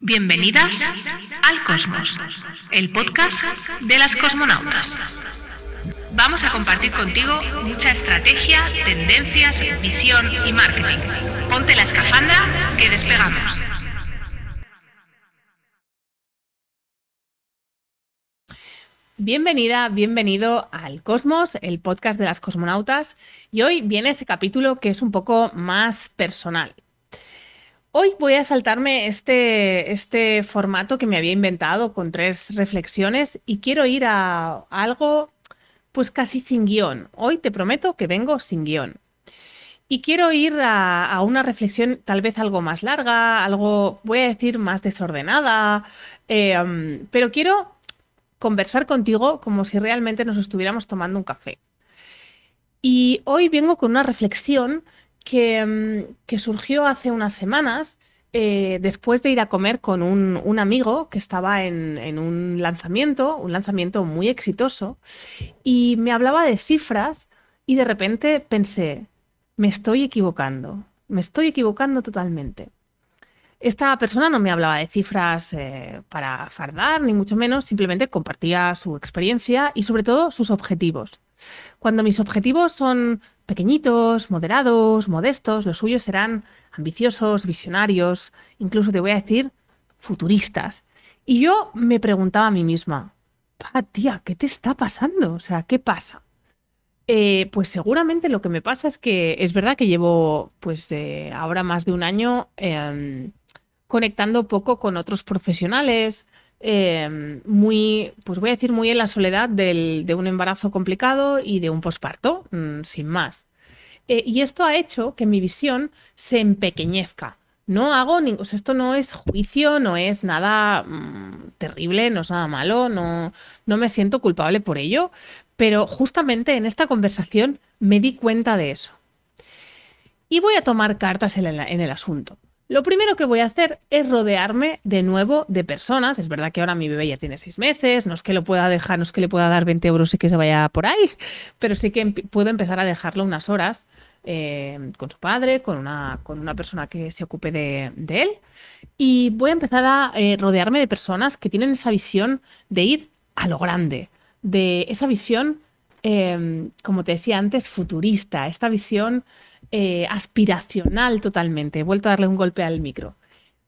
Bienvenidas al Cosmos, el podcast de las cosmonautas. Vamos a compartir contigo mucha estrategia, tendencias, visión y marketing. Ponte la escafandra que despegamos. Bienvenida, bienvenido al Cosmos, el podcast de las cosmonautas. Y hoy viene ese capítulo que es un poco más personal. Hoy voy a saltarme este, este formato que me había inventado con tres reflexiones y quiero ir a algo pues casi sin guion. Hoy te prometo que vengo sin guion. Y quiero ir a, una reflexión tal vez algo más larga, algo, voy a decir, más desordenada, um, pero quiero conversar contigo como si realmente nos estuviéramos tomando un café. Y hoy vengo con una reflexión Mm, que, surgió hace unas semanas eh, después de ir a comer con un, amigo que estaba en, un lanzamiento, un lanzamiento muy exitoso, y me hablaba de cifras y de repente pensé, me estoy equivocando, me estoy equivocando totalmente. Esta persona no me hablaba de cifras eh, para fardar, ni mucho menos, simplemente compartía su experiencia y sobre todo sus objetivos. Cuando mis objetivos son pequeñitos, moderados, modestos, los suyos serán ambiciosos, visionarios, incluso te voy a decir futuristas. Y yo me preguntaba a mí misma, tía, ¿qué te está pasando? O sea, ¿qué pasa? Eh, pues seguramente lo que me pasa es que es verdad que llevo pues ahora más de un año em, conectando poco con otros profesionales, Em, muy, pues voy a decir, muy en la soledad de un embarazo complicado y de un posparto, mm, sin más. Eh, y esto ha hecho que mi visión se empequeñezca. No hago ningún, esto no es juicio, no es nada mm, terrible, no es nada malo, no, no me siento culpable por ello, pero justamente en esta conversación me di cuenta de eso. Y voy a tomar cartas en el asunto. Lo primero que voy a hacer es rodearme de nuevo de personas. Es verdad que ahora mi bebé ya tiene seis meses, no es que lo pueda dejar, no es que le pueda dar 20 euros y que se vaya por ahí, pero sí que puedo empezar a dejarlo unas horas eh, con su padre, con una, con una persona que se ocupe de, él. Y voy a empezar a eh, rodearme de personas que tienen esa visión de ir a lo grande, de esa visión, eh, como te decía antes, futurista, esta visión eh, aspiracional totalmente. He vuelto a darle un golpe al micro.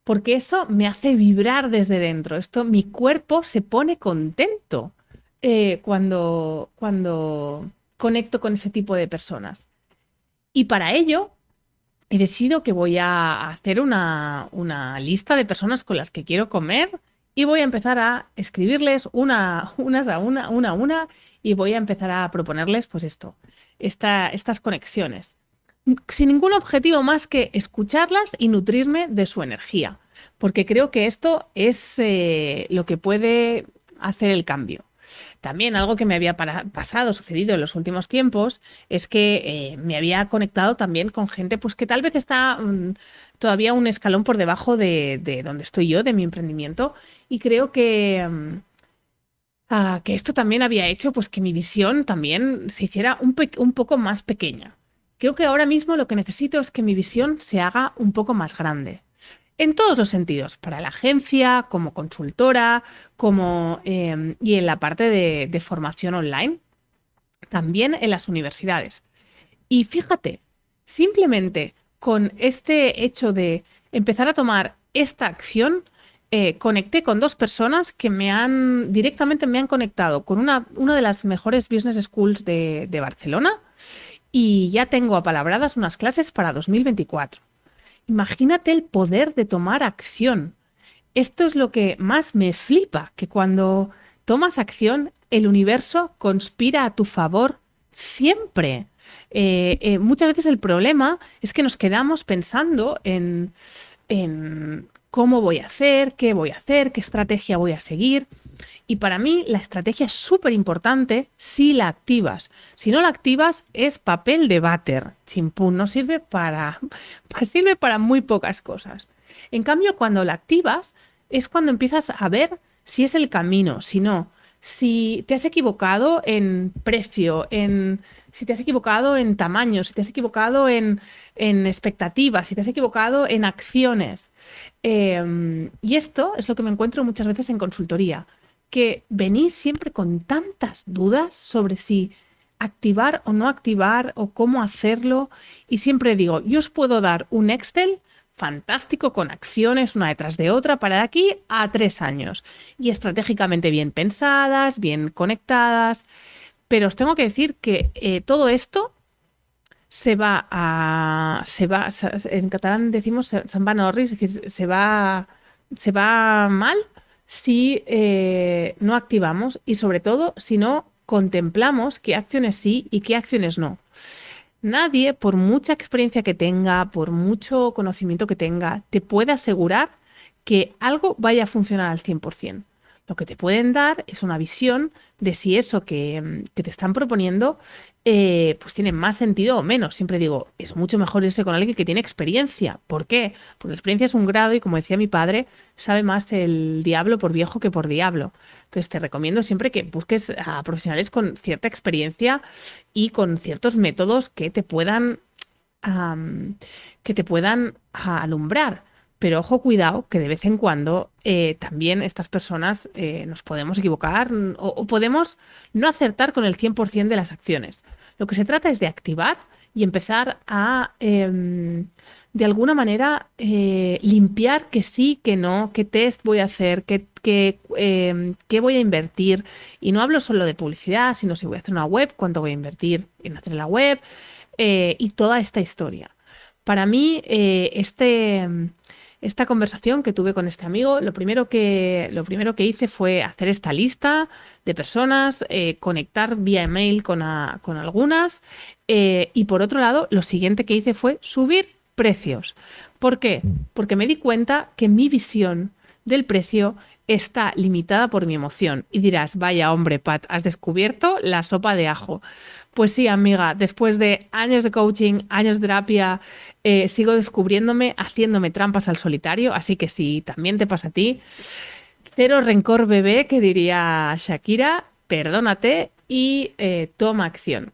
Porque eso me hace vibrar desde dentro. Esto, mi cuerpo se pone contento eh, cuando, cuando conecto con ese tipo de personas. Y para ello he decidido que voy a hacer una, una, lista de personas con las que quiero comer y voy a empezar a escribirles una, unas a una, una a una, y voy a empezar a proponerles, pues esto, esta, estas conexiones sin ningún objetivo más que escucharlas y nutrirme de su energía, porque creo que esto es eh, lo que puede hacer el cambio. También algo que me había pasado, sucedido en los últimos tiempos, es que eh, me había conectado también con gente pues, que tal vez está mm, todavía un escalón por debajo de, donde estoy yo, de mi emprendimiento, y creo que... Mm, ah, que esto también había hecho pues que mi visión también se hiciera un, un poco más pequeña. Creo que ahora mismo lo que necesito es que mi visión se haga un poco más grande. En todos los sentidos, para la agencia, como consultora, como em, y en la parte de, formación online, también en las universidades. Y fíjate, simplemente con este hecho de empezar a tomar esta acción, eh, conecté con dos personas que me han directamente me han conectado con una, una de las mejores business schools de, de Barcelona y ya tengo apalabradas unas clases para 2024. Imagínate el poder de tomar acción. Esto es lo que más me flipa, que cuando tomas acción, el universo conspira a tu favor siempre. Eh, eh, muchas veces el problema es que nos quedamos pensando en, en cómo voy a hacer, qué voy a hacer, qué estrategia voy a seguir. Y para mí la estrategia es súper importante si la activas. Si no la activas es papel de váter. Chimpún, no sirve para, sirve para muy pocas cosas. En cambio, cuando la activas es cuando empiezas a ver si es el camino, si no. si te has equivocado en precio, en si te has equivocado en tamaño, si te has equivocado en, expectativas, si te has equivocado en acciones. Em, y esto es lo que me encuentro muchas veces en consultoría, que venís siempre con tantas dudas sobre si activar o no activar o cómo hacerlo. Y siempre digo, yo os puedo dar un Excel fantástico con acciones una detrás de otra para de aquí a tres años y estratégicamente bien pensadas, bien conectadas. Pero os tengo que decir que eh, todo esto se va a. Se va, en catalán decimos se va a es decir, se va, se va mal si eh, no activamos y sobre todo si no contemplamos qué acciones sí y qué acciones no. Nadie, por mucha experiencia que tenga, por mucho conocimiento que tenga, te puede asegurar que algo vaya a funcionar al 100%. Lo que te pueden dar es una visión de si eso que, mm, te están proponiendo eh, pues tiene más sentido o menos. Siempre digo, es mucho mejor irse con alguien que tiene experiencia. ¿Por qué? Porque la experiencia es un grado y como decía mi padre, sabe más el diablo por viejo que por diablo. Entonces te recomiendo siempre que busques a profesionales con cierta experiencia y con ciertos métodos que te puedan, que te puedan alumbrar. Pero ojo, cuidado, que de vez en cuando eh, también estas personas eh, nos podemos equivocar o, podemos no acertar con el 100% de las acciones. Lo que se trata es de activar y empezar a, em, de alguna manera, eh, limpiar que sí, que no, qué test voy a hacer, qué, em, qué, voy a invertir. Y no hablo solo de publicidad, sino si voy a hacer una web, cuánto voy a invertir en hacer la web y toda esta historia. Para mí, este esta conversación que tuve con este amigo, lo primero que, lo primero que hice fue hacer esta lista de personas, eh, conectar vía email con, con algunas eh, y por otro lado, lo siguiente que hice fue subir precios. ¿Por qué? Porque me di cuenta que mi visión del precio está limitada por mi emoción. Y dirás, vaya hombre, Pat, has descubierto la sopa de ajo. Pues sí, amiga, después de años de coaching, años de terapia, eh, sigo descubriéndome, haciéndome trampas al solitario, así que si también te pasa a ti, cero rencor bebé, que diría Shakira, perdónate y eh, toma acción.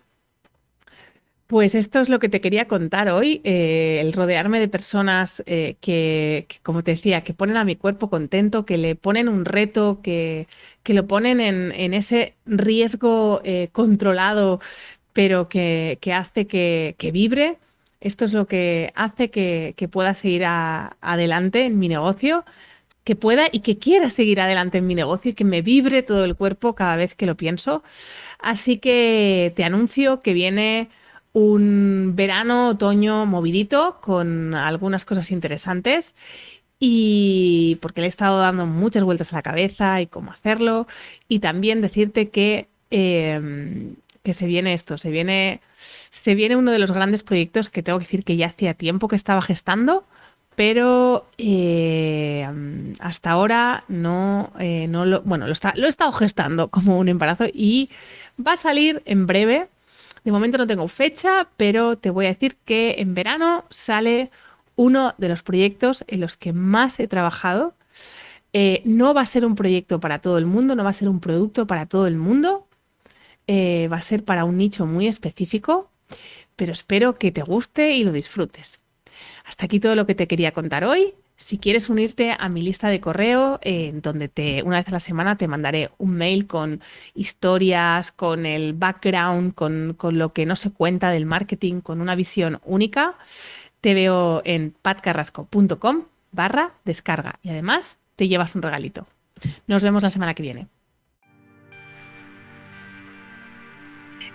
Pues esto es lo que te quería contar hoy, eh, el rodearme de personas que, como te decía, que ponen a mi cuerpo contento, que le ponen un reto, que, que lo ponen en, ese riesgo controlado, pero que, hace que, vibre esto es lo que hace que, pueda seguir adelante en mi negocio, que pueda y que quiera seguir adelante en mi negocio y que me vibre todo el cuerpo cada vez que lo pienso. Así que te anuncio que viene un verano, otoño movidito con algunas cosas interesantes y porque le he estado dando muchas vueltas a la cabeza y cómo hacerlo y también decirte que, eh, que se viene esto, se viene se viene uno de los grandes proyectos que tengo que decir que ya hacía tiempo que estaba gestando, pero eh, hasta ahora no, eh, no lo, bueno, lo, está, lo he estado gestando como un embarazo y va a salir en breve. De momento no tengo fecha, pero te voy a decir que en verano sale uno de los proyectos en los que más he trabajado. Eh, no va a ser un proyecto para todo el mundo, no va a ser un producto para todo el mundo, va a ser para un nicho muy específico pero espero que te guste y lo disfrutes. Hasta aquí todo lo que te quería contar hoy. Si quieres unirte a mi lista de correo, en donde te, una vez a la semana te mandaré un mail con historias, con el background, con, con lo que no se cuenta del marketing, con una visión única, te veo en patcarrasco.com barra descarga y además te llevas un regalito. Nos vemos la semana que viene.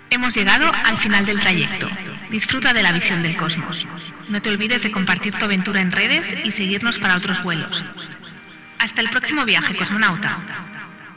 Hemos llegado al final del trayecto. Disfruta de la visión del cosmos. No te olvides de compartir tu aventura en redes y seguirnos para otros vuelos. Hasta el próximo viaje, cosmonauta.